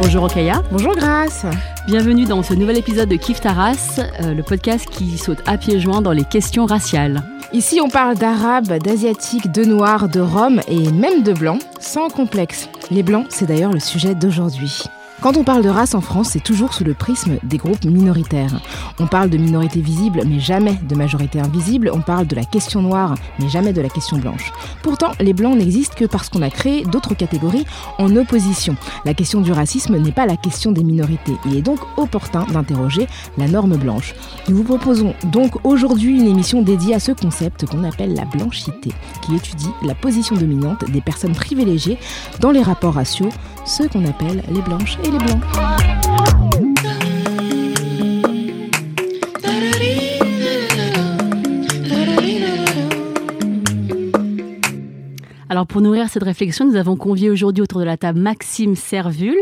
Bonjour Okaya. Bonjour Grace. Bienvenue dans ce nouvel épisode de Kif Taras, euh, le podcast qui saute à pieds joints dans les questions raciales. Ici, on parle d'arabes, d'asiatiques, de noirs, de roms et même de blancs, sans complexe. Les blancs, c'est d'ailleurs le sujet d'aujourd'hui. Quand on parle de race en France, c'est toujours sous le prisme des groupes minoritaires. On parle de minorité visible, mais jamais de majorité invisible. On parle de la question noire, mais jamais de la question blanche. Pourtant, les blancs n'existent que parce qu'on a créé d'autres catégories en opposition. La question du racisme n'est pas la question des minorités. Il est donc opportun d'interroger la norme blanche. Nous vous proposons donc aujourd'hui une émission dédiée à ce concept qu'on appelle la blanchité, qui étudie la position dominante des personnes privilégiées dans les rapports raciaux, ceux qu'on appelle les blanches et les blancs. Alors pour nourrir cette réflexion, nous avons convié aujourd'hui autour de la table Maxime Servul.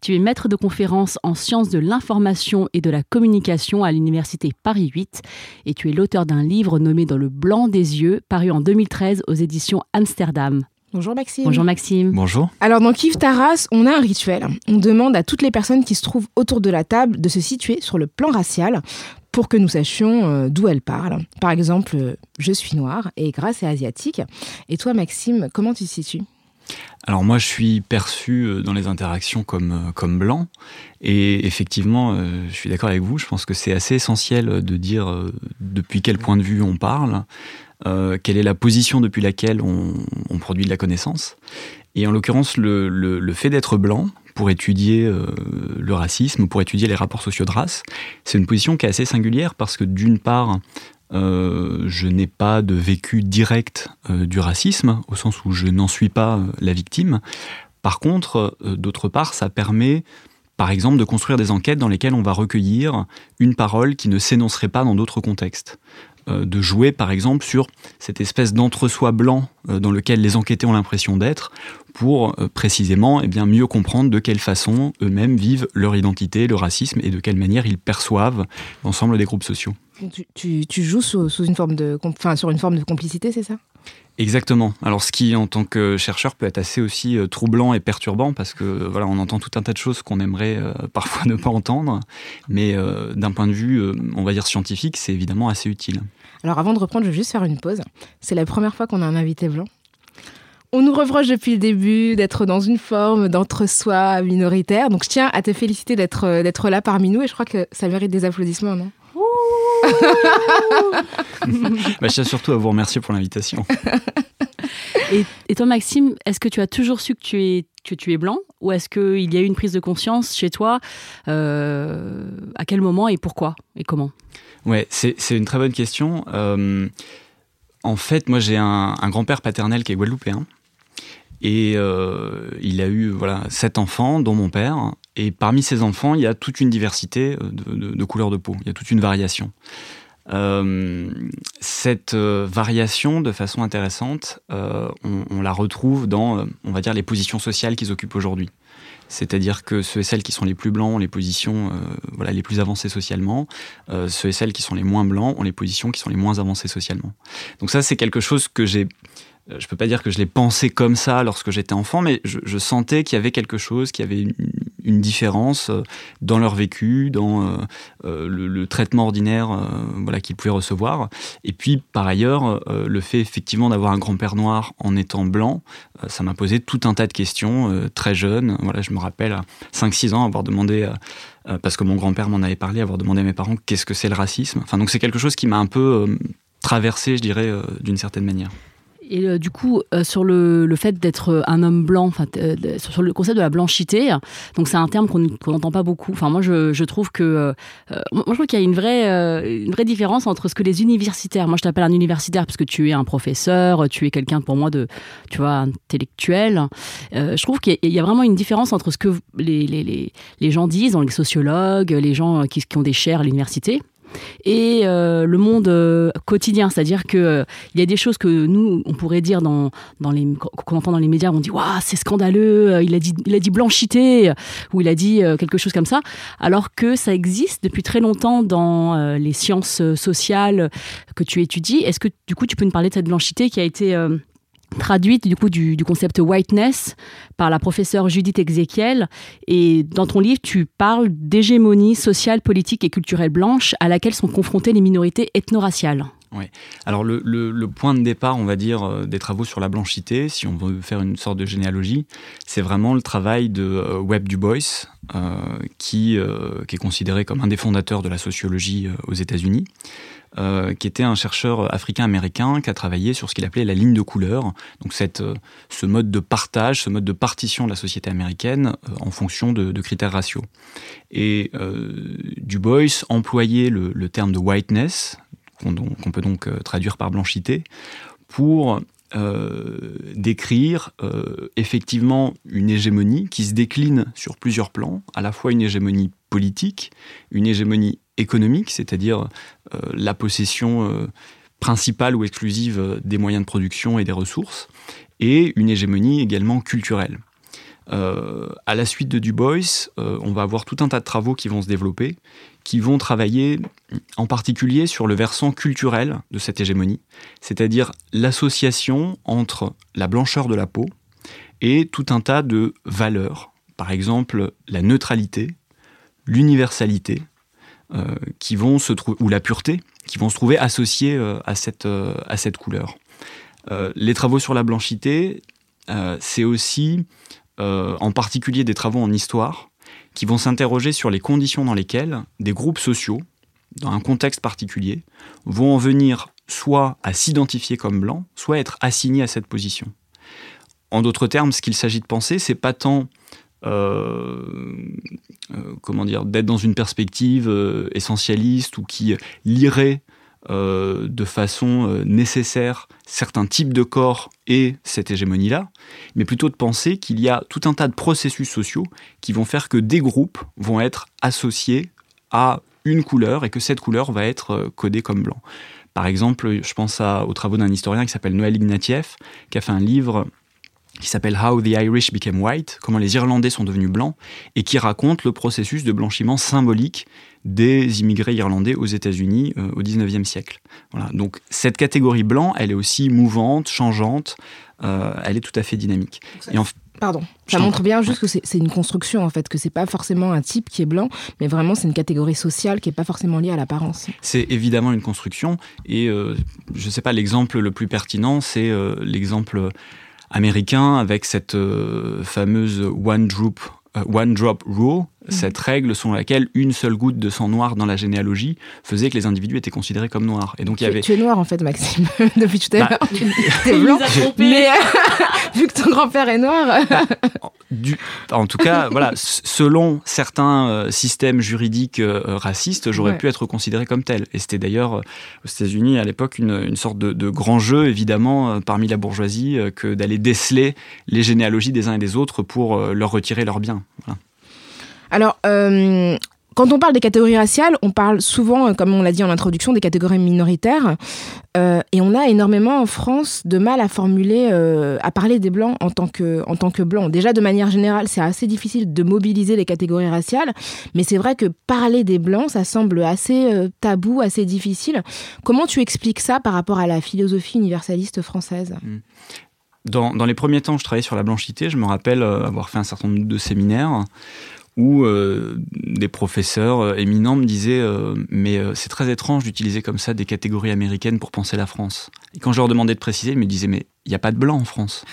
Tu es maître de conférence en sciences de l'information et de la communication à l'université Paris 8 et tu es l'auteur d'un livre nommé Dans le blanc des yeux, paru en 2013 aux éditions Amsterdam. Bonjour Maxime. Bonjour Maxime. Bonjour. Alors dans Kif Taras, on a un rituel. On demande à toutes les personnes qui se trouvent autour de la table de se situer sur le plan racial pour que nous sachions euh, d'où elles parlent. Par exemple, euh, je suis noire et Grace est asiatique. Et toi Maxime, comment tu te situes? Alors moi, je suis perçu euh, dans les interactions comme, comme blanc. Et effectivement, je suis d'accord avec vous. Je pense que c'est assez essentiel de dire depuis quel point de vue on parle, quelle est la position depuis laquelle on, produit de la connaissance. Et en l'occurrence, le, fait d'être blanc, pour étudier euh, le racisme, pour étudier les rapports sociaux de race. C'est une position qui est assez singulière parce que d'une part, euh, je n'ai pas de vécu direct euh, du racisme, au sens où je n'en suis pas euh, la victime. Par contre, euh, d'autre part, ça permet, par exemple, de construire des enquêtes dans lesquelles on va recueillir une parole qui ne s'énoncerait pas dans d'autres contextes euh, de jouer par exemple sur cette espèce d'entre-soi blanc euh, dans lequel les enquêtés ont l'impression d'être pour euh, précisément eh bien, mieux comprendre de quelle façon eux-mêmes vivent leur identité, le racisme et de quelle manière ils perçoivent l'ensemble des groupes sociaux. tu, tu, tu, joues sous, sous, une forme de, enfin, sur une forme de complicité, c'est ça? Exactement. Alors, ce qui, en tant que chercheur, peut être assez aussi euh, troublant et perturbant, parce que voilà, on entend tout un tas de choses qu'on aimerait euh, parfois ne pas entendre, mais euh, d'un point de vue, euh, on va dire scientifique, c'est évidemment assez utile. Alors, avant de reprendre, je vais juste faire une pause. C'est la première fois qu'on a un invité blanc. On nous reproche depuis le début d'être dans une forme d'entre-soi minoritaire. Donc, je tiens à te féliciter d'être d'être là parmi nous et je crois que ça mérite des applaudissements, non? Bah, je tiens surtout à vous remercier pour l'invitation. Et, et, toi, Maxime, est-ce que tu as toujours su que tu es, que tu es blanc ou est-ce qu'il y a eu une prise de conscience chez toi euh, À quel moment et pourquoi et comment? Ouais, c'est une très bonne question. Euh, en fait, moi, j'ai un, un grand-père paternel qui est guadeloupéen. Et euh, il a eu voilà sept enfants, dont mon père. Et parmi ces enfants, il y a toute une diversité de, de, couleurs de peau. Il y a toute une variation. Euh, cette euh, variation, de façon intéressante, euh, on, la retrouve dans, on va dire, les positions sociales qu'ils occupent aujourd'hui. C'est-à-dire que ceux et celles qui sont les plus blancs ont les positions euh, voilà, les plus avancées socialement, euh, ceux et celles qui sont les moins blancs ont les positions qui sont les moins avancées socialement. Donc ça, c'est quelque chose que j'ai je peux pas dire que je l'ai pensé comme ça lorsque j'étais enfant, mais je, je sentais qu'il y avait quelque chose, qu'il y avait une, une, différence dans leur vécu, dans euh, le, le, traitement ordinaire euh, voilà, qu'ils pouvaient recevoir. Et puis, par ailleurs, euh, le fait effectivement d'avoir un grand-père noir en étant blanc, euh, ça m'a posé tout un tas de questions euh, très jeune. Voilà, je me rappelle à 5-6 ans avoir demandé euh, parce que mon grand-père m'en avait parlé, avoir demandé à mes parents qu'est-ce que c'est le racisme. Enfin, donc c'est quelque chose qui m'a un peu traversé, je dirais, d'une certaine manière. Et euh, du coup, euh, sur le, le fait d'être euh, un homme blanc, enfin, sur le concept de la blanchité, donc c'est un terme qu'on n'entend pas beaucoup. Enfin, moi, je, je trouve que moi, je trouve qu'il y a une vraie, une vraie différence entre ce que les universitaires. Moi, je t'appelle un universitaire parce que tu es un professeur, tu es quelqu'un pour moi de, tu vois, intellectuel. je trouve qu'il y, a vraiment une différence entre ce que les, les, les, les gens disent, les sociologues, les gens qui, qui ont des chaires à l'université, et euh, le monde euh, quotidien, c'est-à-dire que euh, il y a des choses que nous on pourrait dire dans dans les qu'on entend dans les médias, on dit waouh c'est scandaleux, il a dit il a dit blanchité ou il a dit quelque chose comme ça, alors que ça existe depuis très longtemps dans les sciences sociales que tu étudies. Est-ce que du coup tu peux nous parler de cette blanchité qui a été traduite du coup du, concept whiteness par la professeure Judith Ezekiel et dans ton livre tu parles d'hégémonie sociale, politique et culturelle blanche à laquelle sont confrontées les minorités ethno-raciales. Oui. Alors le, point de départ, on va dire, euh, des travaux sur la blanchité, si on veut faire une sorte de généalogie, c'est vraiment le travail de euh, Webb Du Bois, euh, qui est considéré comme un des fondateurs de la sociologie aux États-Unis. Euh, qui était un chercheur africain-américain qui a travaillé sur ce qu'il appelait la ligne de couleur, donc cette, euh, ce mode de partage, ce mode de partition de la société américaine euh, en fonction de, critères raciaux. Et Du Bois employait le, terme de whiteness, qu'on peut donc traduire par blanchité, pour décrire effectivement une hégémonie qui se décline sur plusieurs plans, à la fois une hégémonie politique, une hégémonie économique, c'est-à-dire euh, la possession euh, principale ou exclusive euh, des moyens de production et des ressources, et une hégémonie également culturelle. à la suite de Du Bois, on va avoir tout un tas de travaux qui vont se développer, qui vont travailler en particulier sur le versant culturel de cette hégémonie, c'est-à-dire l'association entre la blancheur de la peau et tout un tas de valeurs, par exemple la neutralité, l'universalité, qui vont se trouver, ou la pureté, qui vont se trouver associées euh, à, cette, euh, à cette couleur. les travaux sur la blanchité, c'est aussi en particulier des travaux en histoire qui vont s'interroger sur les conditions dans lesquelles des groupes sociaux, dans un contexte particulier, vont en venir soit à s'identifier comme blancs, soit être assignés à cette position. En d'autres termes, ce qu'il s'agit de penser, c'est pas tant euh, euh, comment dire, d'être dans une perspective euh, essentialiste ou qui lirait de façon nécessaire certains types de corps et cette hégémonie-là, mais plutôt de penser qu'il y a tout un tas de processus sociaux qui vont faire que des groupes vont être associés à une couleur et que cette couleur va être codée comme blanc. Par exemple, je pense aux travaux d'un historien qui s'appelle Noël Ignatieff, qui a fait un livre qui s'appelle How the Irish Became White, comment les Irlandais sont devenus blancs, et qui raconte le processus de blanchiment symbolique des immigrés irlandais aux États-Unis euh, au 19e siècle. Voilà. Donc cette catégorie blanc, elle est aussi mouvante, changeante, euh, elle est tout à fait dynamique. Et Pardon. Ça montre bien juste que c'est une construction en fait, que c'est pas forcément un type qui est blanc, mais vraiment c'est une catégorie sociale qui est pas forcément liée à l'apparence. C'est évidemment une construction et euh, je sais pas l'exemple le plus pertinent, c'est l'exemple américain avec cette euh, fameuse one drop, euh, one drop rule. Cette règle selon laquelle une seule goutte de sang noir dans la généalogie faisait que les individus étaient considérés comme noirs. Et donc il y avait. Tu es noir en fait, Maxime, depuis tout à bah, l'heure. tu es blanc. Mais vu que ton grand-père est noir. Bah, en tout cas, voilà, selon certains euh, systèmes juridiques euh, racistes, j'aurais pu être considéré comme tel. Et c'était d'ailleurs euh, aux États-Unis à l'époque une, sorte de, grand jeu, évidemment, parmi la bourgeoisie, que d'aller déceler les généalogies des uns et des autres pour leur retirer leurs biens. Alors, quand on parle des catégories raciales, on parle souvent, euh, comme on l'a dit en introduction, des catégories minoritaires. Euh, et on a énormément en France de mal à formuler, euh, à parler des blancs en tant, que, en tant que blancs. Déjà, de manière générale, c'est assez difficile de mobiliser les catégories raciales. Mais c'est vrai que parler des blancs, ça semble assez tabou, assez difficile. Comment tu expliques ça par rapport à la philosophie universaliste française? Mmh. dans, dans, les premiers temps, je travaillais sur la blanchité. Je me rappelle avoir fait un certain nombre de séminaires où euh, des professeurs euh, éminents me disaient euh, mais c'est très étrange d'utiliser comme ça des catégories américaines pour penser la France. Et quand je leur demandais de préciser, ils me disaient mais il n'y a pas de blanc en France.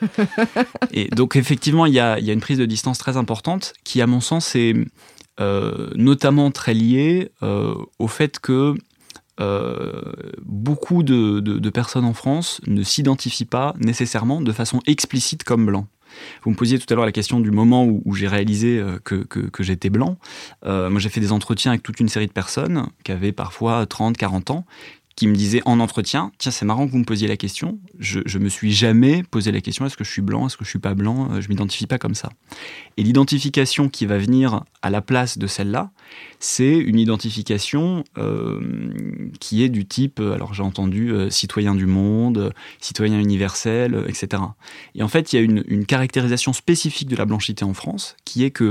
et donc effectivement, il y a, y a, une prise de distance très importante qui, à mon sens, est notamment très liée au fait que beaucoup de, personnes en France ne s'identifient pas nécessairement de façon explicite comme blanc. Vous me posiez tout à l'heure la question du moment où, j'ai réalisé que, que, j'étais blanc. moi, j'ai fait des entretiens avec toute une série de personnes qui avaient parfois 30, 40 ans, qui me disait en entretien Tiens, c'est marrant que vous me posiez la question. Je, je me suis jamais posé la question est-ce que je suis blanc, est-ce que je suis pas blanc euh, Je m'identifie pas comme ça. Et l'identification qui va venir à la place de celle-là, c'est une identification euh, qui est du type euh, alors j'ai entendu citoyen du monde, citoyen universel, etc. Et en fait, il y a une, une caractérisation spécifique de la blanchité en France qui est que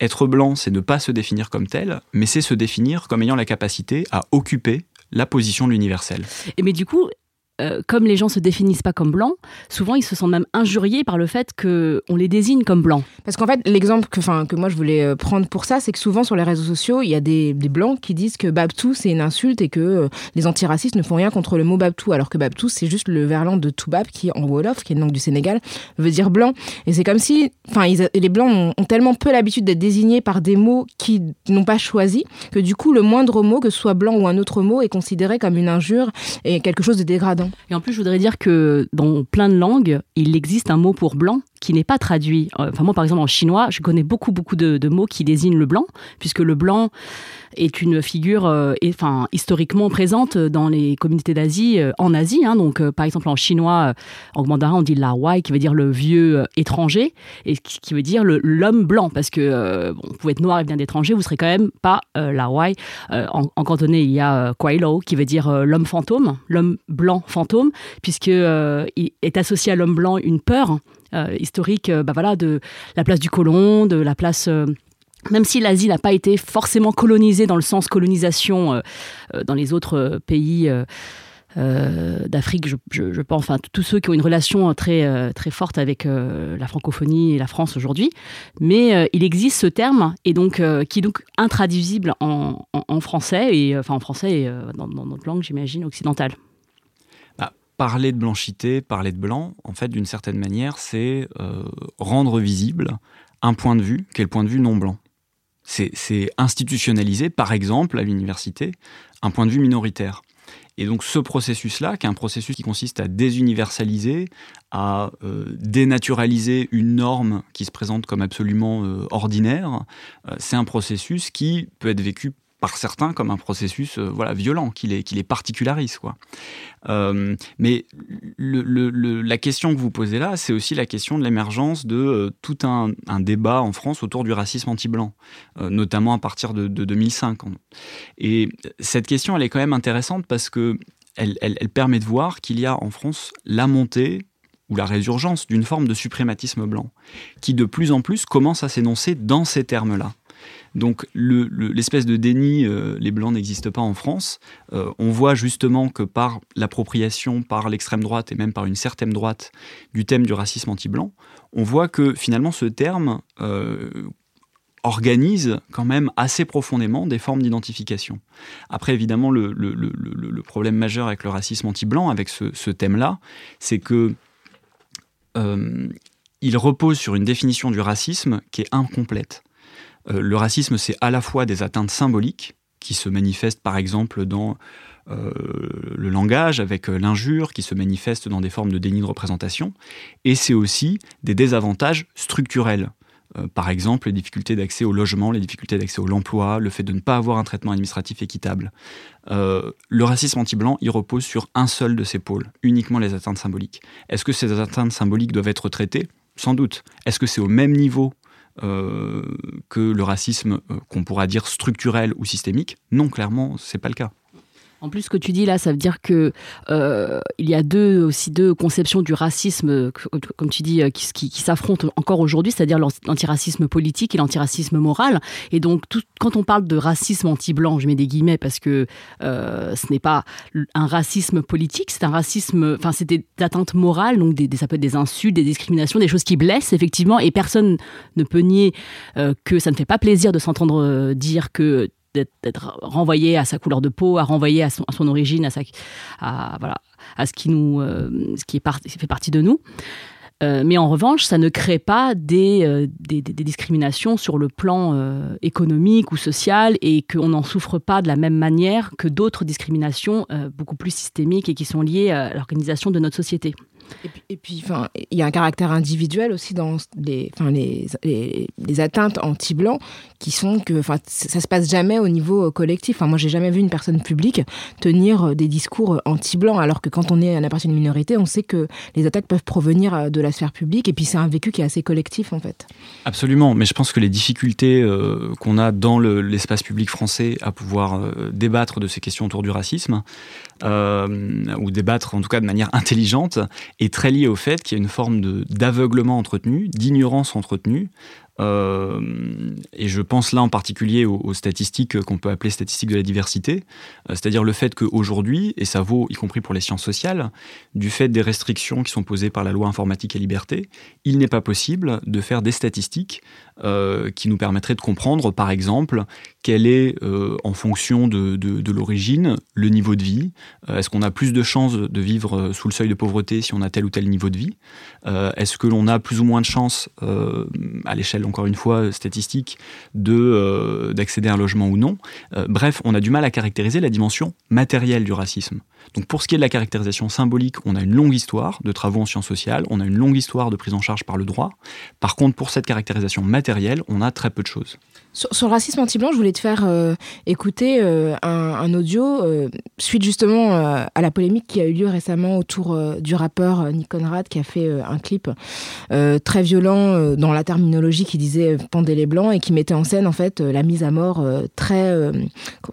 être blanc, c'est ne pas se définir comme tel, mais c'est se définir comme ayant la capacité à occuper la position de l'universel. Et mais du coup, euh, comme les gens se définissent pas comme blancs, souvent ils se sentent même injuriés par le fait qu'on les désigne comme blancs. Parce qu'en fait, l'exemple que, que moi je voulais euh, prendre pour ça, c'est que souvent sur les réseaux sociaux, il y a des, blancs qui disent que Babtou c'est une insulte et que euh, les antiracistes ne font rien contre le mot Babtou, alors que Babtou c'est juste le verlan de Toubab qui en Wolof, qui est une langue du Sénégal, veut dire blanc. Et c'est comme si, enfin, les blancs ont, ont tellement peu l'habitude d'être désignés par des mots qu'ils n'ont pas choisi que du coup le moindre mot, que ce soit blanc ou un autre mot, est considéré comme une injure et quelque chose de dégradant. Et en plus, je voudrais dire que dans plein de langues, il existe un mot pour blanc qui n'est pas traduit. Euh, enfin, moi, par exemple, en chinois, je connais beaucoup, beaucoup de, mots qui désignent le blanc, puisque le blanc est une figure euh, enfin, historiquement présente dans les communautés d'Asie, euh, en Asie. Hein. donc, par exemple, en chinois, en mandarin, on dit la wai, qui veut dire le vieux étranger, et qui veut dire l'homme blanc, parce que bon, vous pouvez être noir et bien d'étranger, vous serez quand même pas la wai. En, cantonais, il y a lo, qui veut dire l'homme fantôme, l'homme blanc fantôme, puisque il est associé à l'homme blanc une peur historique euh, bah voilà, de la place du colon, de la place euh, même si l'Asie n'a pas été forcément colonisée dans le sens colonisation dans les autres pays d'Afrique, je, pense, enfin tous ceux qui ont une relation très très forte avec la francophonie et la France aujourd'hui, mais il existe ce terme et donc qui est donc intraduisible en, français et enfin en français et dans notre langue, j'imagine occidentale parler de blanchité, parler de blanc, en fait, d'une certaine manière, c'est euh, rendre visible un point de vue qui est le point de vue non blanc. C'est institutionnaliser, par exemple, à l'université, un point de vue minoritaire. Et donc ce processus-là, qui est un processus qui consiste à désuniversaliser, à euh, dénaturaliser une norme qui se présente comme absolument euh, ordinaire, c'est un processus qui peut être vécu par certains comme un processus euh, voilà violent qui les, particularise quoi. Euh, mais la question que vous posez là, c'est aussi la question de l'émergence de euh, tout un, débat en France autour du racisme anti-blanc, notamment à partir de, 2005. Et cette question, elle est quand même intéressante parce que elle, elle, elle permet de voir qu'il y a en France la montée ou la résurgence d'une forme de suprématisme blanc, qui de plus en plus commence à s'énoncer dans ces termes-là. Donc l'espèce de déni, euh, les blancs n'existent pas en France, euh, on voit justement que par l'appropriation par l'extrême droite et même par une certaine droite du thème du racisme anti-blanc, on voit que finalement ce terme euh, organise quand même assez profondément des formes d'identification. Après, évidemment, le, problème majeur avec le racisme anti-blanc, avec ce, ce thème-là, c'est que il repose sur une définition du racisme qui est incomplète. Euh, le racisme, c'est à la fois des atteintes symboliques, qui se manifestent par exemple dans euh, le langage, avec euh, l'injure, qui se manifestent dans des formes de déni de représentation, et c'est aussi des désavantages structurels. par exemple, les difficultés d'accès au logement, les difficultés d'accès au l'emploi, le fait de ne pas avoir un traitement administratif équitable. le racisme anti-blanc, il repose sur un seul de ces pôles, uniquement les atteintes symboliques. Est-ce que ces atteintes symboliques doivent être traitées? Sans doute. Est-ce que c'est au même niveau euh, que le racisme euh, qu'on pourra dire structurel ou systémique. Non, clairement, c'est pas le cas. En plus, ce que tu dis là, ça veut dire que euh, il y a deux aussi deux conceptions du racisme, comme tu dis, euh, qui, s'affrontent encore aujourd'hui, c'est-à-dire l'antiracisme politique et l'antiracisme moral. Et donc, tout, quand on parle de racisme anti-blanc, je mets des guillemets parce que euh, ce n'est pas un racisme politique, c'est un racisme, enfin, c'est des atteintes morales, donc des, ça peut être des insultes, des discriminations, des choses qui blessent effectivement, et personne ne peut nier que ça ne fait pas plaisir de s'entendre dire que d'être renvoyé à sa couleur de peau, à renvoyer à son, origine, à, sa, à, ce qui, nous, euh, ce qui fait partie de nous. Euh, mais en revanche, ça ne crée pas des, euh, discriminations sur le plan économique ou social et qu'on n'en souffre pas de la même manière que d'autres discriminations beaucoup plus systémiques et qui sont liées à l'organisation de notre société. Et puis, il y a un caractère individuel aussi dans les, enfin, les, les, atteintes anti-blancs qui sont que, ça se passe jamais au niveau euh, collectif. Enfin, moi, j'ai jamais vu une personne publique tenir euh, des discours euh, anti-blancs, alors que quand on est un appartient à une minorité, on sait que les attaques peuvent provenir de la sphère publique. Et puis, c'est un vécu qui est assez collectif, en fait. Absolument. Mais je pense que les difficultés qu'on a dans l'espace public français à pouvoir débattre de ces questions autour du racisme, ou débattre en tout cas de manière intelligente, est très lié au fait qu'il y a une forme d'aveuglement entretenu, d'ignorance entretenue, euh, et je pense là en particulier aux, statistiques qu'on peut appeler statistiques de la diversité, euh, c'est-à-dire le fait qu'aujourd'hui, et ça vaut y compris pour les sciences sociales, du fait des restrictions qui sont posées par la loi informatique et liberté, il n'est pas possible de faire des statistiques euh, qui nous permettraient de comprendre, par exemple, quel est, en fonction de, de l'origine, le niveau de vie. Est-ce qu'on a plus de chances de vivre sous le seuil de pauvreté si on a tel ou tel niveau de vie? Est-ce que l'on a plus ou moins de chances à l'échelle encore une fois euh, statistique, de euh, d'accéder à un logement ou non. Euh, bref, on a du mal à caractériser la dimension matérielle du racisme. Donc pour ce qui est de la caractérisation symbolique, on a une longue histoire de travaux en sciences sociales, on a une longue histoire de prise en charge par le droit. Par contre, pour cette caractérisation matérielle, on a très peu de choses. Sur, le racisme anti-blanc, je voulais te faire euh, écouter euh, un, audio euh, suite justement à la polémique qui a eu lieu récemment autour du rappeur Nick Conrad qui a fait un clip très violent dans la terminologie qui disait pendez les blancs et qui mettait en scène en fait la mise à mort très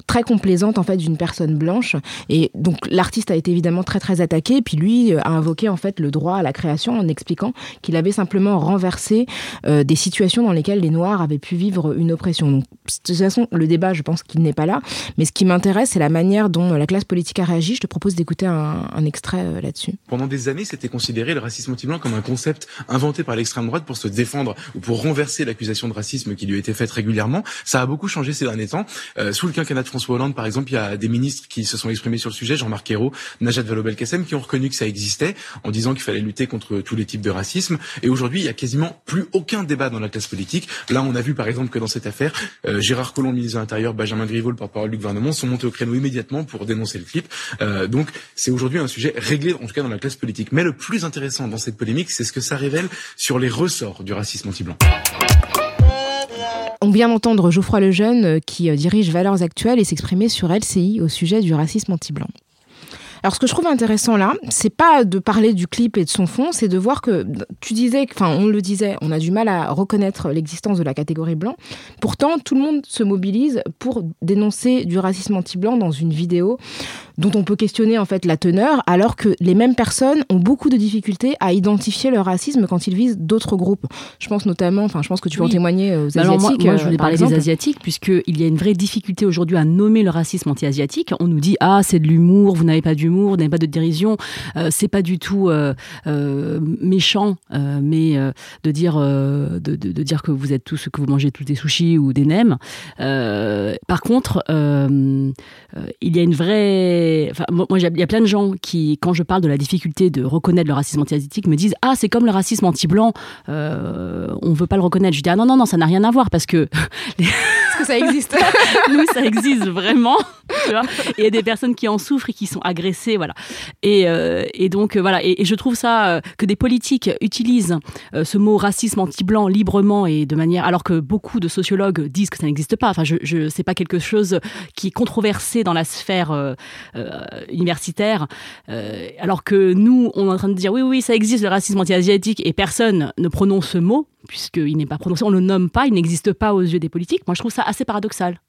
très complaisante en fait d'une personne blanche. Et donc l'artiste a été évidemment très très attaqué. Puis lui a invoqué en fait le droit à la création en expliquant qu'il avait simplement renversé des situations dans lesquelles les noirs avaient pu vivre une oppression donc, de toute façon, le débat, je pense qu'il n'est pas là. Mais ce qui m'intéresse, c'est la manière dont la classe politique a réagi. Je te propose d'écouter un, extrait euh, là-dessus. Pendant des années, c'était considéré le racisme anti-blanc comme un concept inventé par l'extrême droite pour se défendre ou pour renverser l'accusation de racisme qui lui été faite régulièrement. Ça a beaucoup changé ces derniers temps. Euh, sous le quinquennat de François Hollande, par exemple, il y a des ministres qui se sont exprimés sur le sujet, Jean-Marc Ayrault, Najat Vallaud-Belkacem, qui ont reconnu que ça existait en disant qu'il fallait lutter contre tous les types de racisme. Et aujourd'hui, il y a quasiment plus aucun débat dans la classe politique. Là, on a vu par exemple que dans cette affaire, euh, Gérard Collomb, ministre de l'Intérieur, Benjamin Griveaux, le porte-parole du gouvernement, sont montés au créneau immédiatement pour dénoncer le clip. Euh, donc c'est aujourd'hui un sujet réglé, en tout cas dans la classe politique. Mais le plus intéressant dans cette polémique, c'est ce que ça révèle sur les ressorts du racisme anti-blanc. On vient d'entendre Geoffroy Lejeune euh, qui dirige Valeurs Actuelles et s'exprimer sur LCI au sujet du racisme anti-blanc. Alors, ce que je trouve intéressant là, c'est pas de parler du clip et de son fond, c'est de voir que tu disais, enfin, on le disait, on a du mal à reconnaître l'existence de la catégorie blanc. Pourtant, tout le monde se mobilise pour dénoncer du racisme anti-blanc dans une vidéo dont on peut questionner en fait la teneur, alors que les mêmes personnes ont beaucoup de difficultés à identifier le racisme quand ils visent d'autres groupes. Je pense notamment, enfin, je pense que tu peux en témoigner aux Asiatiques. Alors moi, je voulais euh, parler des Asiatiques, puisqu'il y a une vraie difficulté aujourd'hui à nommer le racisme anti-asiatique. On nous dit, ah, c'est de l'humour, vous n'avez pas d'humour, vous n'avez pas de dérision, euh, c'est pas du tout euh, méchant, mais de dire, de, de, dire que vous êtes tous, que vous mangez tous des sushis ou des nems. par contre, il y a une vraie moi, il y a plein de gens qui, quand je parle de la difficulté de reconnaître le racisme anti-asiatique, me disent Ah, c'est comme le racisme anti-blanc, euh, on veut pas le reconnaître. Je dis Ah non, non, non, ça n'a rien à voir parce que. que ça existe. Nous, ça existe vraiment. Il y a des personnes qui en souffrent et qui sont agressées, voilà. Et, euh, et donc, euh, voilà. Et, je trouve ça, euh, que des politiques utilisent ce mot racisme anti-blanc librement et de manière. Alors que beaucoup de sociologues disent que ça n'existe pas. Enfin, je, je c'est pas quelque chose qui est controversé dans la sphère universitaire, alors que nous, on est en train de dire oui, oui, ça existe le racisme anti-asiatique et personne ne prononce ce mot, puisqu'il n'est pas prononcé, on ne le nomme pas, il n'existe pas aux yeux des politiques. Moi, je trouve ça assez paradoxal.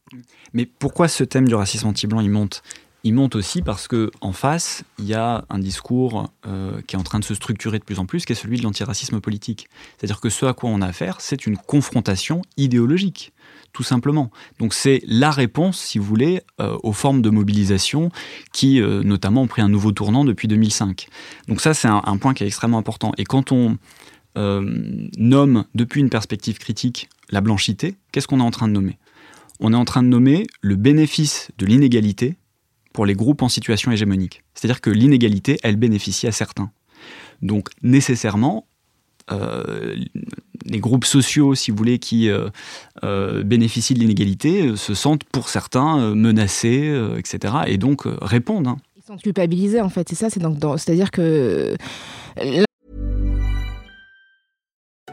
Mais pourquoi ce thème du racisme anti-blanc, il monte? Il monte aussi parce que en face, il y a un discours euh, qui est en train de se structurer de plus en plus, qui est celui de l'antiracisme politique. C'est-à-dire que ce à quoi on a affaire, c'est une confrontation idéologique tout simplement. Donc c'est la réponse, si vous voulez, euh, aux formes de mobilisation qui, euh, notamment, ont pris un nouveau tournant depuis 2005. Donc ça, c'est un, point qui est extrêmement important. Et quand on euh, nomme, depuis une perspective critique, la blanchité, qu'est-ce qu'on est en train de nommer? On est en train de nommer le bénéfice de l'inégalité pour les groupes en situation hégémonique. C'est-à-dire que l'inégalité, elle bénéficie à certains. Donc nécessairement, les groupes sociaux, si vous voulez, qui bénéficient de l'inégalité, se sentent pour certains menacés, etc. Et donc répondent. Hein. Ils sont culpabilisés, en fait. C'est ça, c'est donc, c'est-à-dire que.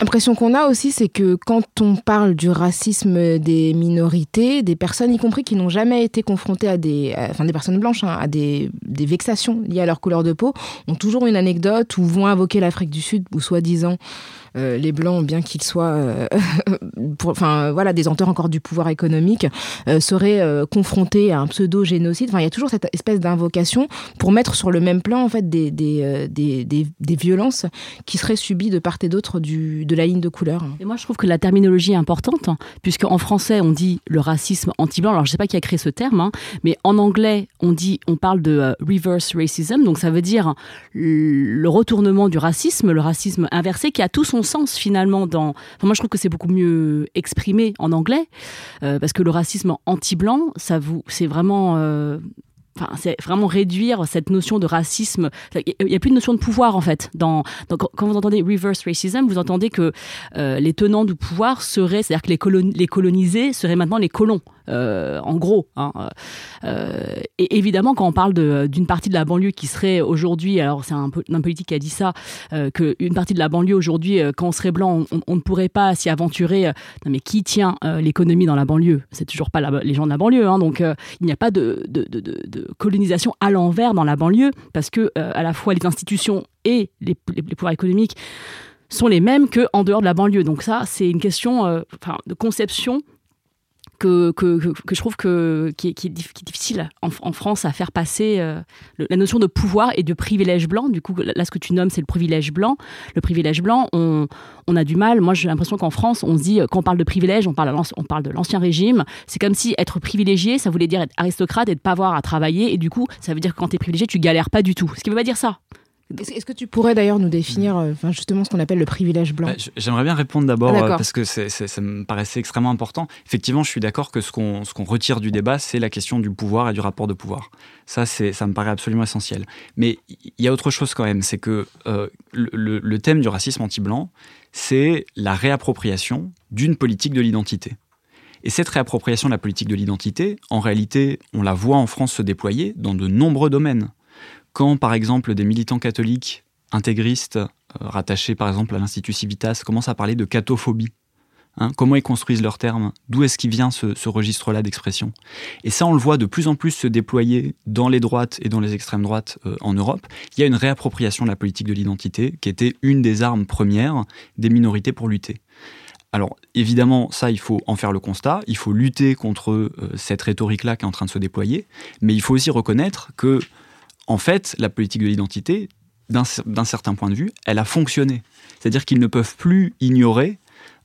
L'impression qu'on a aussi, c'est que quand on parle du racisme des minorités, des personnes, y compris qui n'ont jamais été confrontées à des, enfin des personnes blanches, hein, à des, des, vexations liées à leur couleur de peau, ont toujours une anecdote ou vont invoquer l'Afrique du Sud, ou soi-disant euh, les blancs, bien qu'ils soient, euh, enfin voilà, détenteurs encore du pouvoir économique, euh, seraient confrontés à un pseudo génocide. Enfin, il y a toujours cette espèce d'invocation pour mettre sur le même plan en fait des des, des, des, violences qui seraient subies de part et d'autre de la ligne de couleur. Et moi, je trouve que la terminologie est importante, hein, puisque en français, on dit le racisme anti-blanc. Alors, je sais pas qui a créé ce terme, hein, mais en anglais, on dit, on parle de reverse racism, donc ça veut dire le retournement du racisme, le racisme inversé, qui a tout son sens finalement dans. moi, je trouve que c'est beaucoup mieux exprimé en anglais euh, parce que le racisme anti-blanc, ça vous, c'est vraiment. Enfin, c'est vraiment réduire cette notion de racisme. Il n'y a plus de notion de pouvoir en fait. Quand vous entendez reverse racism, vous entendez que euh, les tenants du pouvoir seraient, c'est-à-dire que les, colonisés seraient maintenant les colons. Euh, en gros. Hein, euh, et évidemment, quand on parle d'une partie de la banlieue qui serait aujourd'hui, alors c'est un, un, politique qui a dit ça, qu'une partie de la banlieue aujourd'hui, quand on serait blanc, on, ne pourrait pas s'y aventurer. non mais qui tient l'économie dans la banlieue? C'est toujours pas les gens de la banlieue. Hein, donc il n'y a pas de, colonisation à l'envers dans la banlieue parce que à la fois les institutions et les, pouvoirs économiques sont les mêmes qu'en dehors de la banlieue. Donc ça, c'est une question de conception que, je trouve que, qui, est, difficile en, France à faire passer euh, la notion de pouvoir et de privilège blanc. Du coup, là, ce que tu nommes, c'est le privilège blanc. Le privilège blanc, on, a du mal. Moi, j'ai l'impression qu'en France, on se dit, quand on parle de privilège, on parle, de l'ancien régime. C'est comme si être privilégié, ça voulait dire être aristocrate et de pas avoir à travailler. Et du coup, ça veut dire que quand tu es privilégié, tu galères pas du tout. Ce qui veut pas dire ça. Est-ce que tu pourrais d'ailleurs nous définir euh, enfin, justement ce qu'on appelle le privilège blanc bah, J'aimerais bien répondre d'abord ah, euh, parce que ça me paraissait extrêmement important. Effectivement, je suis d'accord que ce qu'on retire du débat, c'est la question du pouvoir et du rapport de pouvoir. Ça, ça me paraît absolument essentiel. Mais il y a autre chose quand même, c'est que euh, le, le thème du racisme anti-blanc, c'est la réappropriation d'une politique de l'identité. Et cette réappropriation de la politique de l'identité, en réalité, on la voit en France se déployer dans de nombreux domaines. Quand, par exemple, des militants catholiques intégristes, euh, rattachés par exemple à l'Institut Civitas, commencent à parler de catophobie, hein, comment ils construisent leurs termes, d'où est-ce qu'il vient ce, registre-là d'expression? Et ça, on le voit de plus en plus se déployer dans les droites et dans les extrêmes droites euh, en Europe. Il y a une réappropriation de la politique de l'identité qui était une des armes premières des minorités pour lutter. Alors évidemment, ça, il faut en faire le constat, il faut lutter contre euh, cette rhétorique-là qui est en train de se déployer, mais il faut aussi reconnaître que en fait, la politique de l'identité, d'un certain point de vue, elle a fonctionné. C'est-à-dire qu'ils ne peuvent plus ignorer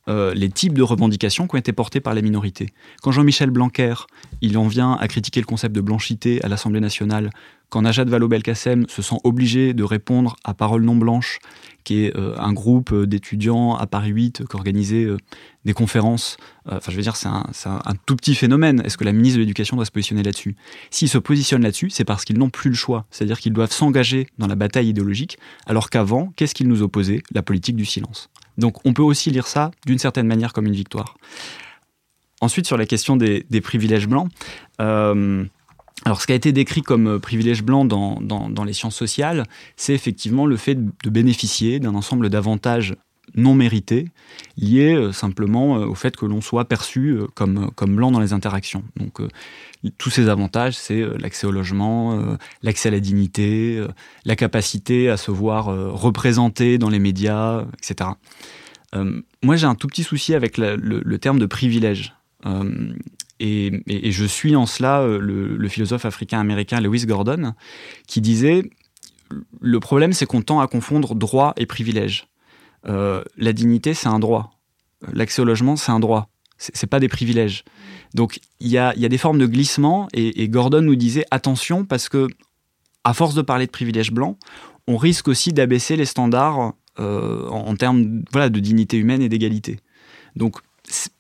euh, les types de revendications qui ont été portées par les minorités. Quand Jean-Michel Blanquer, il en vient à critiquer le concept de blanchité à l'Assemblée nationale, quand Najat Vallaud-Belkacem se sent obligé de répondre à Parole non blanche, qui est euh, un groupe euh, d'étudiants à Paris 8 qui organisait des conférences, enfin je veux dire c'est un, tout petit phénomène, est-ce que la ministre de l'Éducation doit se positionner là-dessus? S'ils se positionnent là-dessus, c'est parce qu'ils n'ont plus le choix, c'est-à-dire qu'ils doivent s'engager dans la bataille idéologique, alors qu'avant, qu'est-ce qu'ils nous opposaient? La politique du silence. Donc on peut aussi lire ça d'une certaine manière comme une victoire. Ensuite, sur la question des, privilèges blancs, euh, alors ce qui a été décrit comme privilège blanc dans, les sciences sociales, c'est effectivement le fait de bénéficier d'un ensemble d'avantages non mérités liés euh, simplement euh, au fait que l'on soit perçu comme, comme blanc dans les interactions. Donc tous ces avantages, c'est euh, l'accès au logement, euh, l'accès à la dignité, euh, la capacité à se voir représenté dans les médias, etc. moi, j'ai un tout petit souci avec le, terme de privilège. Et, je suis en cela le, philosophe africain-américain Lewis Gordon, qui disait le problème, c'est qu'on tend à confondre droit et privilège. Euh, la dignité, c'est un droit. L'accès au logement, c'est un droit. C'est pas des privilèges. Donc il y a, des formes de glissement et, Gordon nous disait attention parce que à force de parler de privilèges blancs, on risque aussi d'abaisser les standards euh, en, termes voilà, de dignité humaine et d'égalité. Donc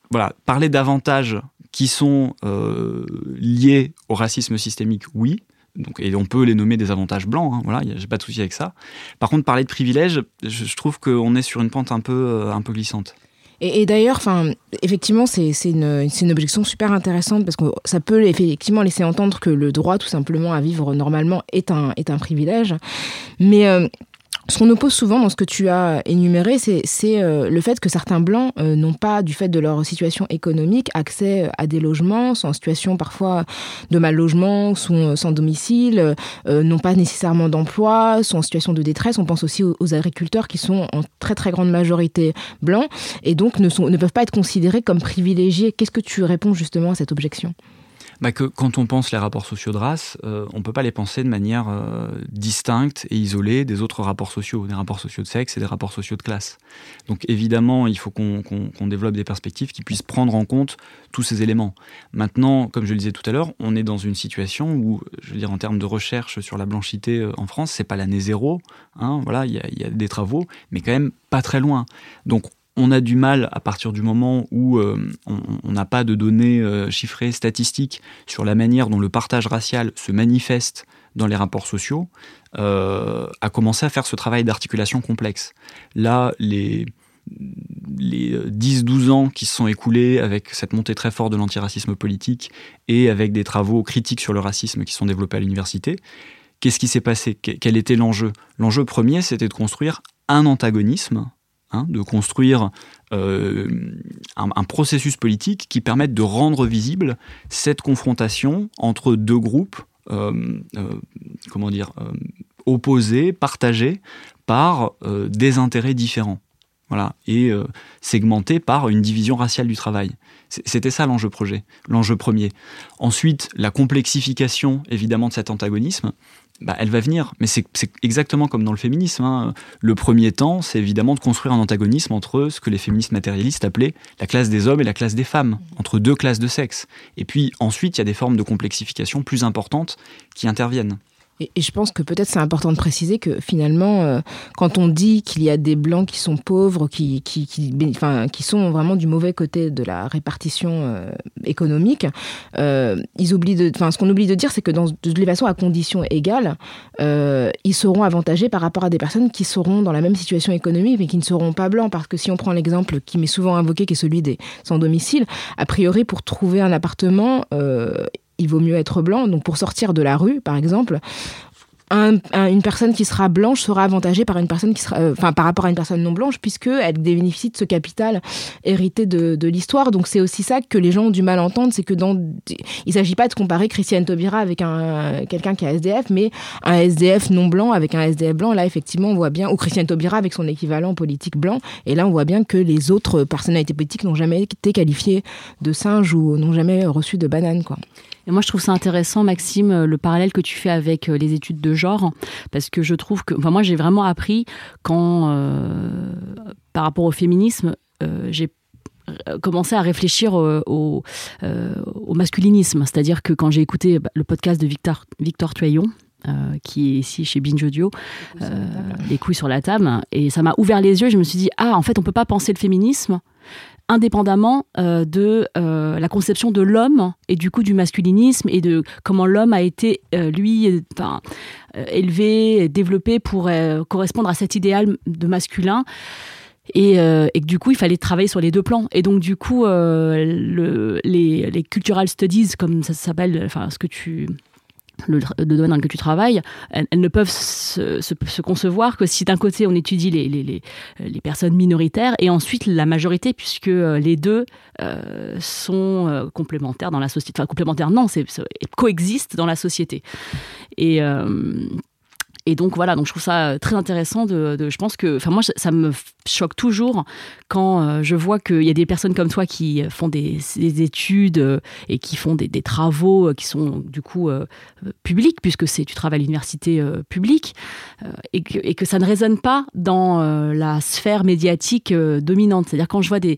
voilà, parler d'avantages qui sont euh, liés au racisme systémique, oui, donc, et on peut les nommer des avantages blancs, hein, voilà, j'ai pas de souci avec ça. Par contre, parler de privilèges, je, trouve qu'on est sur une pente un peu, euh, un peu glissante. Et, d'ailleurs, enfin, effectivement, c'est une, une, objection super intéressante parce que ça peut effectivement laisser entendre que le droit, tout simplement, à vivre normalement est un, est un privilège. Mais euh, ce qu'on oppose souvent dans ce que tu as énuméré, c'est euh, le fait que certains blancs euh, n'ont pas, du fait de leur situation économique, accès à des logements, sont en situation parfois de mal logement, sont euh, sans domicile, n'ont pas nécessairement d'emploi, sont en situation de détresse. On pense aussi aux, agriculteurs qui sont en très très grande majorité blancs et donc ne, sont, ne peuvent pas être considérés comme privilégiés. Qu'est-ce que tu réponds justement à cette objection? Bah que quand on pense les rapports sociaux de race, euh, on ne peut pas les penser de manière euh, distincte et isolée des autres rapports sociaux, des rapports sociaux de sexe et des rapports sociaux de classe. Donc évidemment, il faut qu'on développe des perspectives qui puissent prendre en compte tous ces éléments. Maintenant, comme je le disais tout à l'heure, on est dans une situation où, je veux dire, en termes de recherche sur la blanchité euh, en France, c'est pas l'année zéro. Hein, voilà, il y, y, a des travaux, mais quand même pas très loin. Donc on a du mal à partir du moment où euh, on n'a pas de données euh, chiffrées, statistiques sur la manière dont le partage racial se manifeste dans les rapports sociaux, euh, à commencer à faire ce travail d'articulation complexe. Là, les, les 10-12 ans qui se sont écoulés avec cette montée très forte de l'antiracisme politique et avec des travaux critiques sur le racisme qui sont développés à l'université, qu'est-ce qui s'est passé? Quel était l'enjeu? L'enjeu premier, c'était de construire un antagonisme Hein, de construire euh, un, processus politique qui permette de rendre visible cette confrontation entre deux groupes, euh, euh, comment dire, opposés, partagés par des intérêts différents. Voilà, et segmentés par une division raciale du travail. C'était ça l'enjeu projet, l'enjeu premier. Ensuite, la complexification évidemment de cet antagonisme, bah, elle va venir. Mais c'est exactement comme dans le féminisme. Hein. Le premier temps, c'est évidemment de construire un antagonisme entre ce que les féministes matérialistes appelaient la classe des hommes et la classe des femmes, entre deux classes de sexe. Et puis ensuite, il y a des formes de complexification plus importantes qui interviennent. Et, je pense que peut-être c'est important de préciser que finalement, euh, quand on dit qu'il y a des blancs qui sont pauvres, qui, qui, qui, enfin, qui sont vraiment du mauvais côté de la répartition euh, économique, euh, ils oublient de, enfin, ce qu'on oublie de dire, c'est que dans, de toute façon, à conditions égales, ils seront avantagés par rapport à des personnes qui seront dans la même situation économique, mais qui ne seront pas blancs. Parce que si on prend l'exemple qui m'est souvent invoqué, qui est celui des sans domicile, a priori, pour trouver un appartement, il vaut mieux être blanc. Donc pour sortir de la rue, par exemple, une personne qui sera blanche sera avantagée par une personne qui sera, euh, enfin par rapport à une personne non blanche, puisque elle bénéficie de ce capital hérité de, l'histoire. Donc c'est aussi ça que les gens ont du mal à entendre, c'est que dans, il s'agit pas de comparer Christiane Taubira avec un quelqu'un qui est SDF, mais un SDF non blanc avec un SDF blanc. Là effectivement on voit bien, ou Christiane Taubira avec son équivalent politique blanc. Et là on voit bien que les autres personnalités politiques n'ont jamais été qualifiées de singes ou n'ont jamais reçu de banane, quoi. Et moi, je trouve ça intéressant, Maxime, euh, le parallèle que tu fais avec euh, les études de genre, parce que je trouve que, enfin, moi, j'ai vraiment appris quand, euh, par rapport au féminisme, j'ai commencé à réfléchir au, masculinisme. C'est-à-dire que quand j'ai écouté bah, le podcast de Victor, Victor Tuaillon, qui est ici chez Binge Audio, les couilles sur la table, et ça m'a ouvert les yeux. Je me suis dit, ah, en fait, on peut pas penser le féminisme indépendamment euh, de euh, la conception de l'homme et du coup du masculinisme et de comment l'homme a été euh, lui enfin, élevé, développé pour correspondre à cet idéal de masculin. Et, et, que du coup, il fallait travailler sur les deux plans. Et donc, du coup, le, les, les, cultural studies, comme ça s'appelle, enfin, ce que tu le, domaine dans lequel tu travailles, elles, ne peuvent se, concevoir que si d'un côté on étudie les, les, les, les, personnes minoritaires et ensuite la majorité, puisque euh, les deux euh, sont euh, complémentaires dans la société. Enfin, complémentaires, non, c'est, coexistent dans la société. Et. Euh, et donc voilà, donc je trouve ça très intéressant de, je pense que, enfin moi ça me choque toujours quand euh, je vois qu'il y a des personnes comme toi qui font des, études euh, et qui font des, travaux qui sont du coup publics, puisque tu travailles à l'université publique, et que, et, que, ça ne résonne pas dans la sphère médiatique dominante. C'est-à-dire quand je vois des,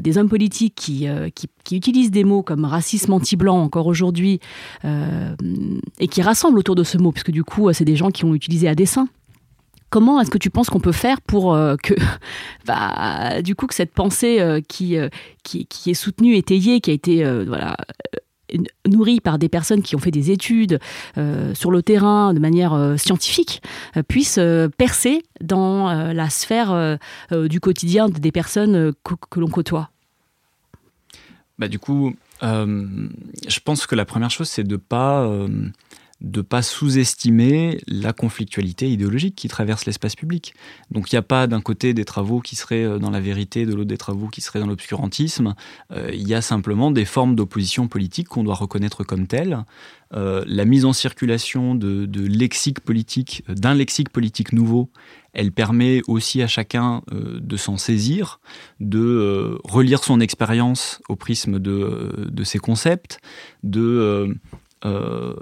des hommes politiques qui, qui, qui, utilisent des mots comme racisme anti-blanc encore aujourd'hui, et qui rassemblent autour de ce mot, puisque du coup c'est des gens qui ont utilisé à dessein. Comment est-ce que tu penses qu'on peut faire pour euh, que, bah, du coup, que cette pensée euh, qui, euh, est soutenue, étayée, qui a été nourrie par des personnes qui ont fait des études sur le terrain de manière scientifique, puisse percer dans la sphère du quotidien des personnes que l'on côtoie? Bah, Du coup, je pense que la première chose, c'est de ne pas de pas sous-estimer la conflictualité idéologique qui traverse l'espace public. Donc il n'y a pas d'un côté des travaux qui seraient euh, dans la vérité, de l'autre des travaux qui seraient dans l'obscurantisme. Euh, il y a simplement des formes d'opposition politique qu'on doit reconnaître comme telles. Euh, la mise en circulation de, lexique politique, d'un lexique politique nouveau, elle permet aussi à chacun de s'en saisir, de relire son expérience au prisme de, de ces concepts, de euh,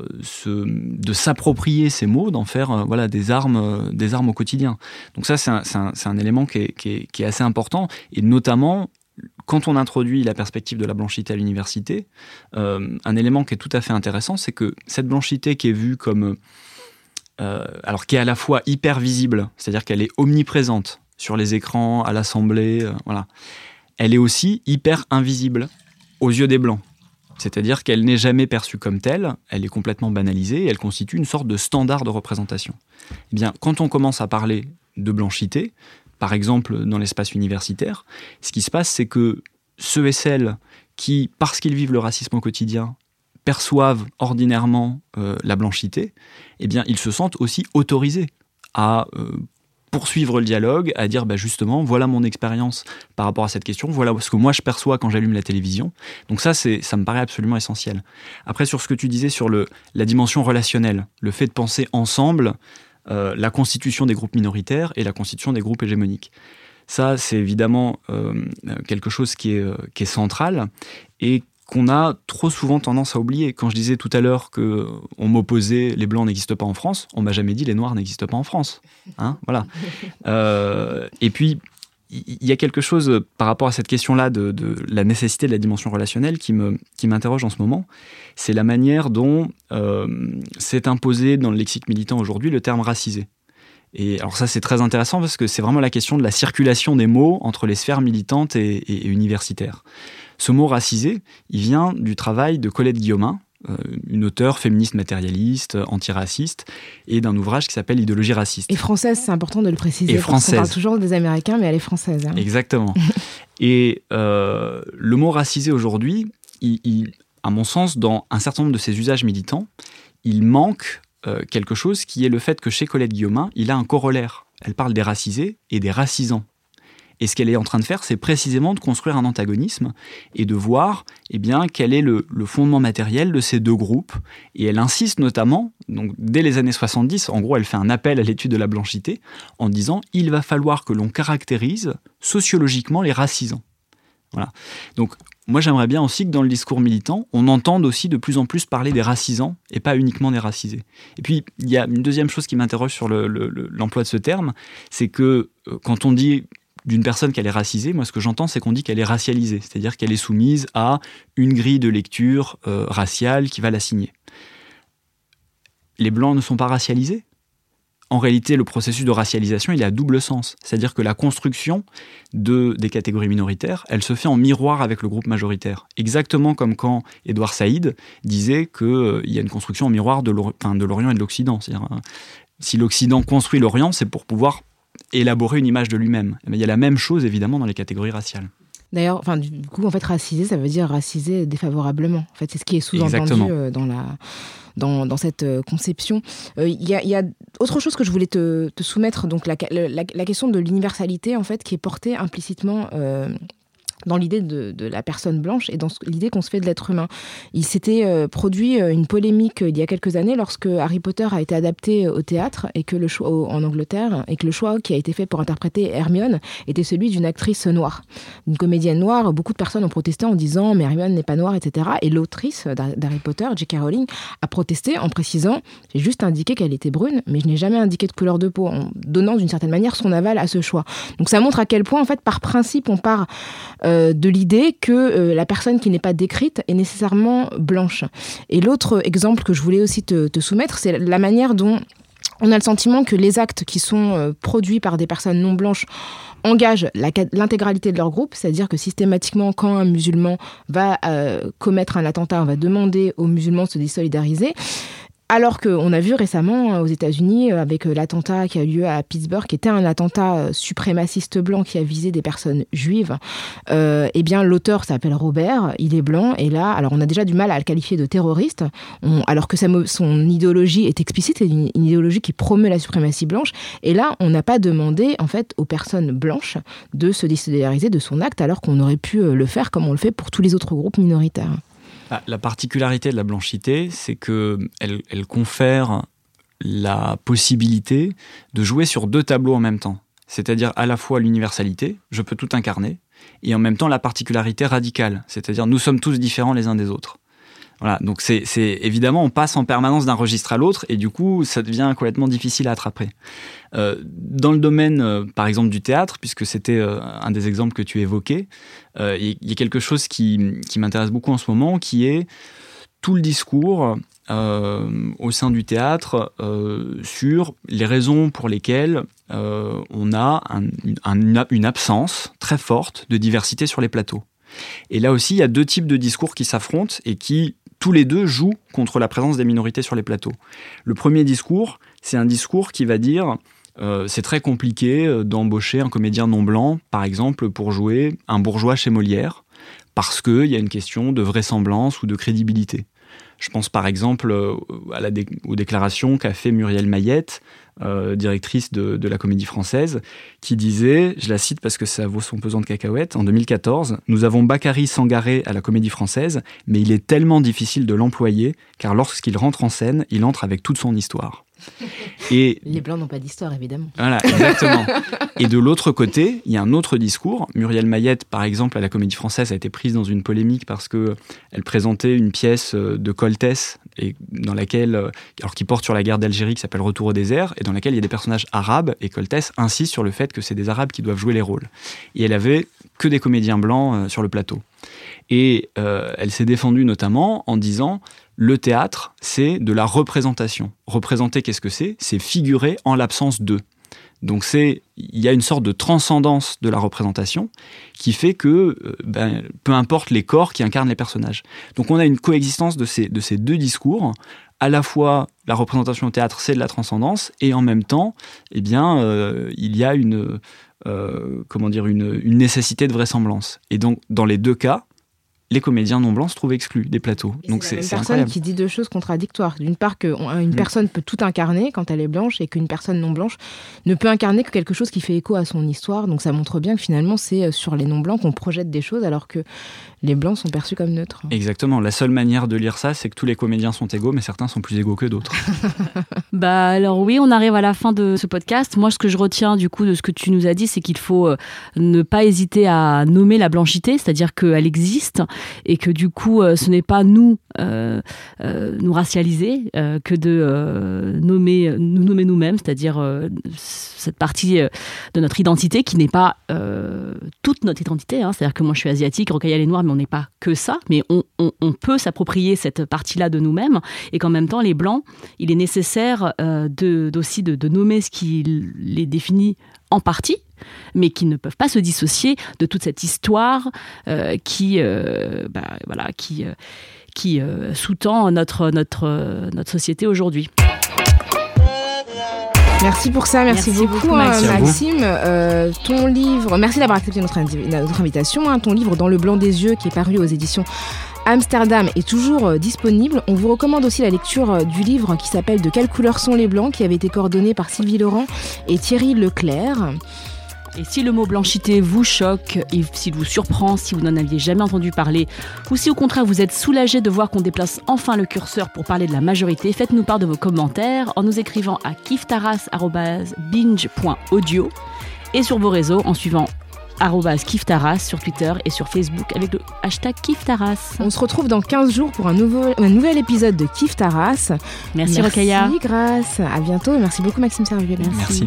de s'approprier ces mots, d'en faire euh, voilà, des, armes, euh, des armes au quotidien. Donc ça, c'est un, élément qui est, assez important, et notamment quand on introduit la perspective de la blanchité à l'université, un élément qui est tout à fait intéressant, c'est que cette blanchité qui est vue comme... alors qui est à la fois hyper visible, c'est-à-dire qu'elle est omniprésente sur les écrans, à l'assemblée, voilà. Elle est aussi hyper invisible aux yeux des blancs. C'est-à-dire qu'elle n'est jamais perçue comme telle, elle est complètement banalisée elle constitue une sorte de standard de représentation. Eh bien, quand on commence à parler de blanchité, par exemple dans l'espace universitaire, ce qui se passe, c'est que ceux et celles qui, parce qu'ils vivent le racisme au quotidien, perçoivent ordinairement euh, la blanchité, eh bien, ils se sentent aussi autorisés à euh, poursuivre le dialogue, à dire bah, justement, voilà mon expérience par rapport à cette question, voilà ce que moi je perçois quand j'allume la télévision. Donc ça, c'est, ça me paraît absolument essentiel. Après, sur ce que tu disais sur le, la dimension relationnelle, le fait de penser ensemble euh, la constitution des groupes minoritaires et la constitution des groupes hégémoniques. Ça, c'est évidemment euh, quelque chose qui est, euh, qui est central et qu'on a trop souvent tendance à oublier. Quand je disais tout à l'heure que on m'opposait les blancs n'existent pas en France, on m'a jamais dit les noirs n'existent pas en France. Hein voilà. Euh, et puis il y a quelque chose par rapport à cette question-là de, la nécessité de la dimension relationnelle qui me qui m'interroge en ce moment. C'est la manière dont euh, s'est imposé dans le lexique militant aujourd'hui le terme racisé. Et alors ça c'est très intéressant parce que c'est vraiment la question de la circulation des mots entre les sphères militantes et, et universitaires. Ce mot racisé, il vient du travail de Colette Guillaumin, euh, une auteure féministe matérialiste, antiraciste, et d'un ouvrage qui s'appelle Idéologie raciste. Et française, c'est important de le préciser. Et française. On parle toujours des Américains, mais elle est française. Hein. Exactement. et euh, le mot racisé aujourd'hui, à mon sens, dans un certain nombre de ses usages militants, il manque euh, quelque chose qui est le fait que chez Colette Guillaumin, il a un corollaire. Elle parle des racisés et des racisants. Et ce qu'elle est en train de faire, c'est précisément de construire un antagonisme et de voir eh bien, quel est le, fondement matériel de ces deux groupes. Et elle insiste notamment, donc dès les années 70, en gros, elle fait un appel à l'étude de la blanchité en disant il va falloir que l'on caractérise sociologiquement les racisants. Voilà. Donc, moi, j'aimerais bien aussi que dans le discours militant, on entende aussi de plus en plus parler des racisants et pas uniquement des racisés. Et puis, il y a une deuxième chose qui m'interroge sur l'emploi de ce terme, c'est que euh, quand on dit d'une personne qu'elle est racisée, moi ce que j'entends c'est qu'on dit qu'elle est racialisée, c'est-à-dire qu'elle est soumise à une grille de lecture euh, raciale qui va la signer. Les blancs ne sont pas racialisés En réalité, le processus de racialisation, il est à double sens. C'est-à-dire que la construction de, des catégories minoritaires, elle se fait en miroir avec le groupe majoritaire. Exactement comme quand Édouard Saïd disait qu'il euh, y a une construction en miroir de l'Orient et de l'Occident. Euh, si l'Occident construit l'Orient, c'est pour pouvoir élaborer une image de lui-même. il y a la même chose évidemment dans les catégories raciales. D'ailleurs, enfin, du coup, en fait, racisé, ça veut dire racisé défavorablement. En fait, c'est ce qui est sous-entendu euh, dans la dans, cette euh, conception. Euh, il y, a, autre chose que je voulais te, soumettre, donc la, question de l'universalité, en fait, qui est portée implicitement dans l'idée de, la personne blanche et dans l'idée qu'on se fait de l'être humain. Il s'était euh, produit euh, une polémique euh, il y a quelques années lorsque Harry Potter a été adapté au théâtre et que le choix en Angleterre et que le choix qui a été fait pour interpréter Hermione était celui d'une actrice noire, une comédienne noire. Beaucoup de personnes ont protesté en disant mais Hermione n'est pas noire, etc. Et l'autrice d'Harry Potter, J.K. Rowling, a protesté en précisant j'ai juste indiqué qu'elle était brune, mais je n'ai jamais indiqué de couleur de peau, en donnant d'une certaine manière son aval à ce choix. Donc ça montre à quel point en fait par principe on part de l'idée que euh, la personne qui n'est pas décrite est nécessairement blanche. Et l'autre exemple que je voulais aussi te, soumettre, c'est la manière dont on a le sentiment que les actes qui sont euh, produits par des personnes non blanches engagent l'intégralité de leur groupe, c'est-à-dire que systématiquement, quand un musulman va commettre un attentat, on va demander aux musulmans de se désolidariser. Alors qu'on a vu récemment euh, aux États-Unis, euh, avec euh, l'attentat qui a eu lieu à Pittsburgh, qui était un attentat suprémaciste blanc qui a visé des personnes juives, eh bien l'auteur s'appelle Robert, il est blanc, et là, alors on a déjà du mal à le qualifier de terroriste, alors que son idéologie est explicite, c'est une, idéologie qui promeut la suprématie blanche, et là, on n'a pas demandé en fait aux personnes blanches de se désolidariser de son acte, alors qu'on aurait pu le faire comme on le fait pour tous les autres groupes minoritaires. Ah, la particularité de la blanchité, c'est qu'elle elle confère la possibilité de jouer sur deux tableaux en même temps. C'est-à-dire à la fois l'universalité, je peux tout incarner, et en même temps la particularité radicale, c'est-à-dire nous sommes tous différents les uns des autres. Voilà, donc c'est évidemment on passe en permanence d'un registre à l'autre et du coup ça devient complètement difficile à attraper. Euh, dans le domaine, euh, par exemple du théâtre, puisque c'était euh, un des exemples que tu évoquais, il y, a quelque chose qui, qui m'intéresse beaucoup en ce moment, qui est tout le discours au sein du théâtre sur les raisons pour lesquelles on a une absence très forte de diversité sur les plateaux. Et là aussi, il y a deux types de discours qui s'affrontent et qui tous les deux jouent contre la présence des minorités sur les plateaux. Le premier discours, c'est un discours qui va dire euh, c'est très compliqué euh, d'embaucher un comédien non blanc, par exemple, pour jouer un bourgeois chez Molière, parce qu'il y a une question de vraisemblance ou de crédibilité. Je pense par exemple euh, aux déclarations qu'a fait Muriel Mayette, directrice de, de, la Comédie Française, qui disait, je la cite parce que ça vaut son pesant de cacahuètes, en 2014, Nous avons Bakary Sangaré à la Comédie Française, mais il est tellement difficile de l'employer, car lorsqu'il rentre en scène, il entre avec toute son histoire. Et les blancs n'ont pas d'histoire, évidemment. Voilà, exactement. et de l'autre côté, il y a un autre discours. Muriel Mayette, par exemple, à la Comédie Française, a été prise dans une polémique parce que elle présentait une pièce euh, de Coltès et dans laquelle, euh, alors qui porte sur la guerre d'Algérie, qui s'appelle Retour au désert, et dans laquelle il y a des personnages arabes. Et Coltès insiste sur le fait que c'est des arabes qui doivent jouer les rôles. Et elle avait que des comédiens blancs euh, sur le plateau. Et elle s'est défendue notamment en disant le théâtre, c'est de la représentation. Représenter, qu'est-ce que c'est? C'est figurer en l'absence d'eux. Donc c'est, il y a une sorte de transcendance de la représentation qui fait que, euh, ben, peu importe les corps qui incarnent les personnages. Donc on a une coexistence de ces, de ces deux discours. À la fois, la représentation au théâtre, c'est de la transcendance, et en même temps, eh bien, euh, il y a une, euh, comment dire, une, une nécessité de vraisemblance. Et donc, dans les deux cas, les comédiens non blancs se trouvent exclus des plateaux. Donc c'est une personne qui dit deux choses contradictoires. D'une part, qu'une mm. personne peut tout incarner quand elle est blanche et qu'une personne non blanche ne peut incarner que quelque chose qui fait écho à son histoire. Donc ça montre bien que finalement c'est euh, sur les non blancs qu'on projette des choses alors que les blancs sont perçus comme neutres. Exactement. La seule manière de lire ça, c'est que tous les comédiens sont égaux, mais certains sont plus égaux que d'autres. bah alors oui, on arrive à la fin de ce podcast. Moi, ce que je retiens du coup de ce que tu nous as dit, c'est qu'il faut euh, ne pas hésiter à nommer la blanchité, c'est-à-dire qu'elle existe et que du coup, euh, ce n'est pas nous euh, nous racialiser que de nommer nous nommer nous-mêmes, c'est-à-dire cette partie de notre identité qui n'est pas toute notre identité. Hein. C'est-à-dire que moi, je suis asiatique, Rocaille est noire, on n'est pas que ça, mais on, peut s'approprier cette partie-là de nous-mêmes, et qu'en même temps, les Blancs, il est nécessaire euh, aussi de, nommer ce qui les définit en partie, mais qui ne peuvent pas se dissocier de toute cette histoire euh, qui, euh, bah, voilà, qui, qui sous-tend notre, notre, notre société aujourd'hui. Merci pour ça, merci, beaucoup, hein, Maxime. Euh, ton livre, merci d'avoir accepté notre, invitation. Hein. ton livre Dans le blanc des yeux, qui est paru aux éditions Amsterdam, est toujours euh, disponible. On vous recommande aussi la lecture euh, du livre qui s'appelle De quelle couleur sont les blancs, qui avait été coordonné par Sylvie Laurent et Thierry Leclerc. Et si le mot blanchité vous choque, et s'il vous surprend, si vous n'en aviez jamais entendu parler, ou si au contraire vous êtes soulagé de voir qu'on déplace enfin le curseur pour parler de la majorité, faites-nous part de vos commentaires en nous écrivant à kiftaras.binge.audio et sur vos réseaux en suivant kiftaras sur Twitter et sur Facebook avec le hashtag Kiftaras. On se retrouve dans 15 jours pour un, nouveau, un nouvel épisode de Kiftaras. Merci, Rokaya. Merci Grâce. À bientôt et merci beaucoup Maxime Servier. Merci.